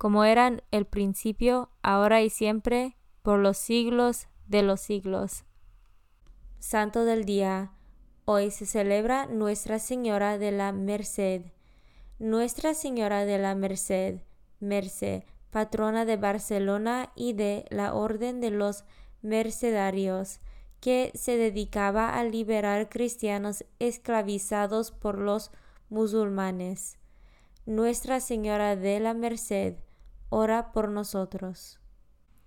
como eran el principio, ahora y siempre, por los siglos de los siglos. Santo del Día. Hoy se celebra Nuestra Señora de la Merced. Nuestra Señora de la Merced, Merced, patrona de Barcelona y de la Orden de los Mercedarios, que se dedicaba a liberar cristianos esclavizados por los musulmanes. Nuestra Señora de la Merced, ora por nosotros.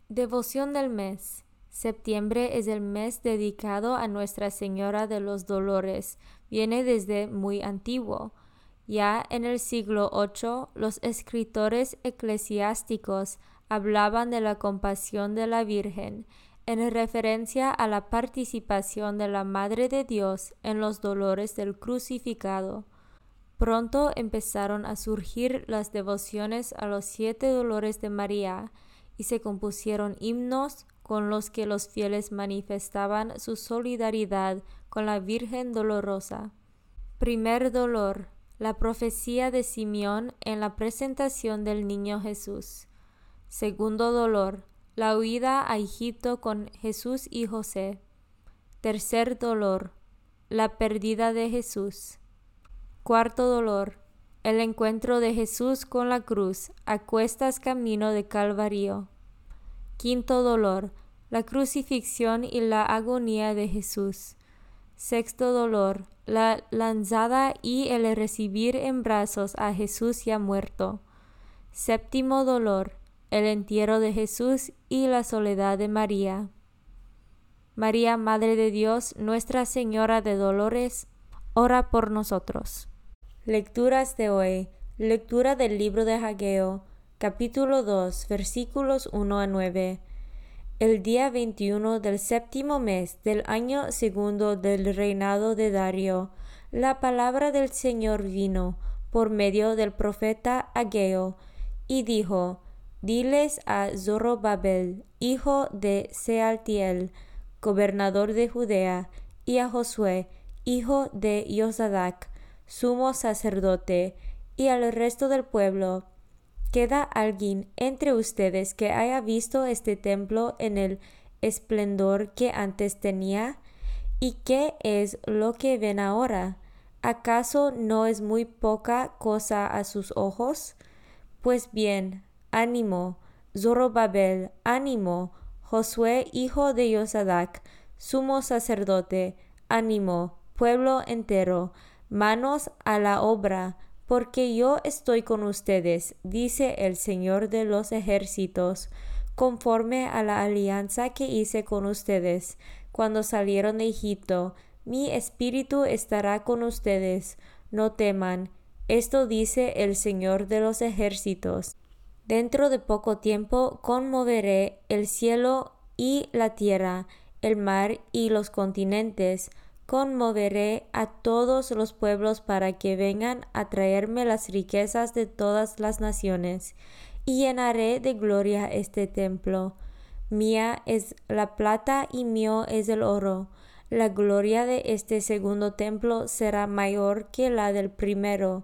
Devoción del mes. Septiembre es el mes dedicado a Nuestra Señora de los Dolores. Viene desde muy antiguo. Ya en el siglo VIII los escritores eclesiásticos hablaban de la compasión de la Virgen en referencia a la participación de la Madre de Dios en los dolores del crucificado. Pronto empezaron a surgir las devociones a los siete dolores de María y se compusieron himnos con los que los fieles manifestaban su solidaridad con la Virgen Dolorosa. Primer dolor, la profecía de Simeón en la presentación del niño Jesús. Segundo dolor, la huida a Egipto con Jesús y José. Tercer dolor, la pérdida de Jesús. Cuarto dolor. El encuentro de Jesús con la cruz a cuestas camino de Calvario. Quinto dolor. La crucifixión y la agonía de Jesús. Sexto dolor. La lanzada y el recibir en brazos a Jesús ya muerto. Séptimo dolor. El entierro de Jesús y la soledad de María. María, Madre de Dios, Nuestra Señora de Dolores, ora por nosotros. Lecturas de hoy. Lectura del libro de Hageo, capítulo 2, versículos 1 a 9. El día 21 del séptimo mes del año segundo del reinado de Dario, la palabra del Señor vino por medio del profeta Hageo, y dijo, Diles a Zorobabel, hijo de Sealtiel, gobernador de Judea, y a Josué, hijo de Yosadac, sumo sacerdote, y al resto del pueblo, ¿queda alguien entre ustedes que haya visto este templo en el esplendor que antes tenía? ¿Y qué es lo que ven ahora? ¿Acaso no es muy poca cosa a sus ojos? Pues bien, ánimo, Zorobabel, ánimo, Josué, hijo de Yosadac, sumo sacerdote, ánimo, pueblo entero, manos a la obra, porque yo estoy con ustedes, dice el Señor de los ejércitos, conforme a la alianza que hice con ustedes cuando salieron de Egipto. Mi espíritu estará con ustedes, no teman. Esto dice el Señor de los ejércitos. Dentro de poco tiempo conmoveré el cielo y la tierra, el mar y los continentes, conmoveré a todos los pueblos para que vengan a traerme las riquezas de todas las naciones, y llenaré de gloria este templo. Mía es la plata y mío es el oro. La gloria de este segundo templo será mayor que la del primero.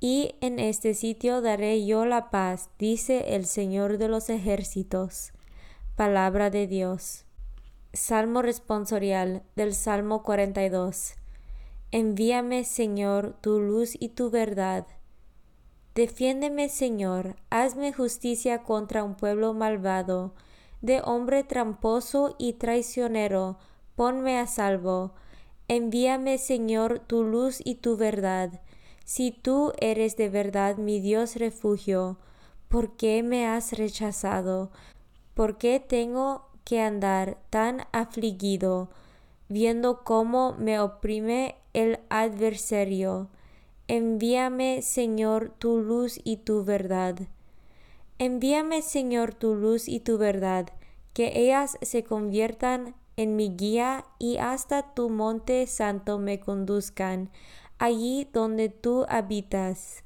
Y en este sitio daré yo la paz, dice el Señor de los ejércitos. Palabra de Dios. Salmo responsorial del Salmo 42. Envíame, Señor, tu luz y tu verdad. Defiéndeme, Señor, hazme justicia contra un pueblo malvado de hombre tramposo y traicionero, ponme a salvo. Envíame, Señor, tu luz y tu verdad. Si tú eres de verdad mi Dios refugio, ¿por qué me has rechazado? ¿Por qué tengo que andar tan afligido, viendo cómo me oprime el adversario? Envíame, Señor, tu luz y tu verdad. Envíame, Señor, tu luz y tu verdad, que ellas se conviertan en mi guía y hasta tu monte santo me conduzcan, allí donde tú habitas.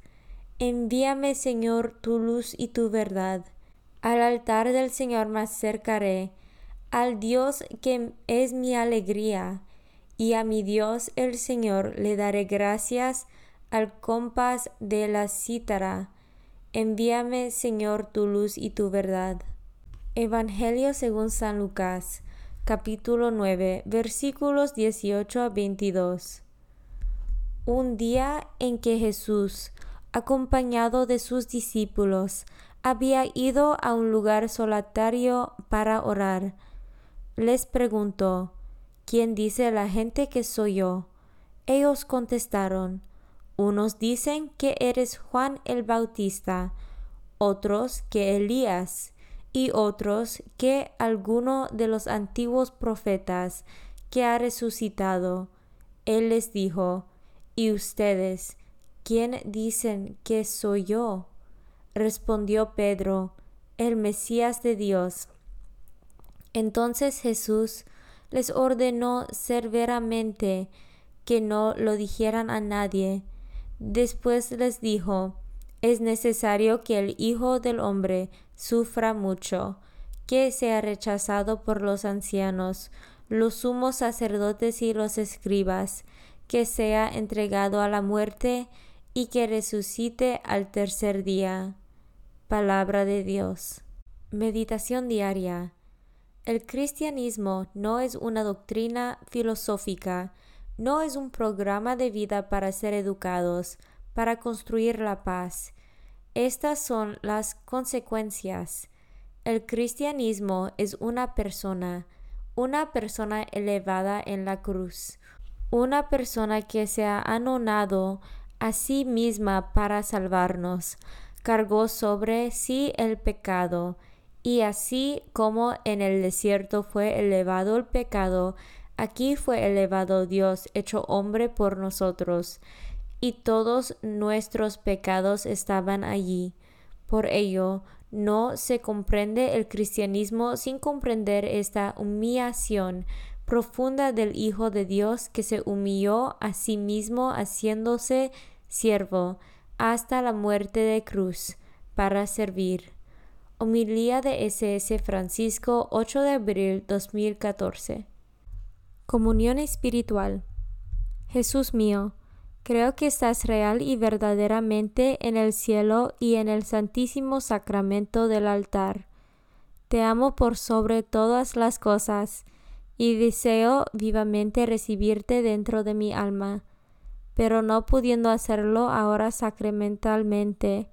Envíame, Señor, tu luz y tu verdad. Al altar del Señor me acercaré, al Dios que es mi alegría, y a mi Dios el Señor le daré gracias al compás de la cítara Envíame, Señor, tu luz y tu verdad. Evangelio según San Lucas, capítulo 9, versículos 18 a 22. Un día en que Jesús, acompañado de sus discípulos, había ido a un lugar solitario para orar, les preguntó, ¿quién dice la gente que soy yo? Ellos contestaron, unos dicen que eres Juan el Bautista, otros que Elías, y otros que alguno de los antiguos profetas que ha resucitado. Él les dijo, ¿Y ustedes, quién dicen que soy yo? Respondió Pedro, el Mesías de Dios. Entonces Jesús les ordenó severamente que no lo dijeran a nadie, Después les dijo, es necesario que el Hijo del Hombre sufra mucho, que sea rechazado por los ancianos, los sumos sacerdotes y los escribas, que sea entregado a la muerte y que resucite al tercer día. Palabra de Dios. Meditación diaria. El cristianismo no es una doctrina filosófica, no es un programa de vida para ser educados, para construir la paz. Estas son las consecuencias. El cristianismo es una persona, una persona elevada en la cruz, una persona que se ha anonado a sí misma para salvarnos, cargó sobre sí el pecado, y así como en el desierto fue elevado el pecado, Aquí fue elevado Dios hecho hombre por nosotros, y todos nuestros pecados estaban allí. Por ello, no se comprende el cristianismo sin comprender esta humillación profunda del Hijo de Dios que se humilló a sí mismo haciéndose siervo hasta la muerte de cruz para servir. Homilía de SS Francisco 8 de abril 2014 Comunión espiritual. Jesús mío, creo que estás real y verdaderamente en el cielo y en el santísimo sacramento del altar. Te amo por sobre todas las cosas, y deseo vivamente recibirte dentro de mi alma. Pero no pudiendo hacerlo ahora sacramentalmente,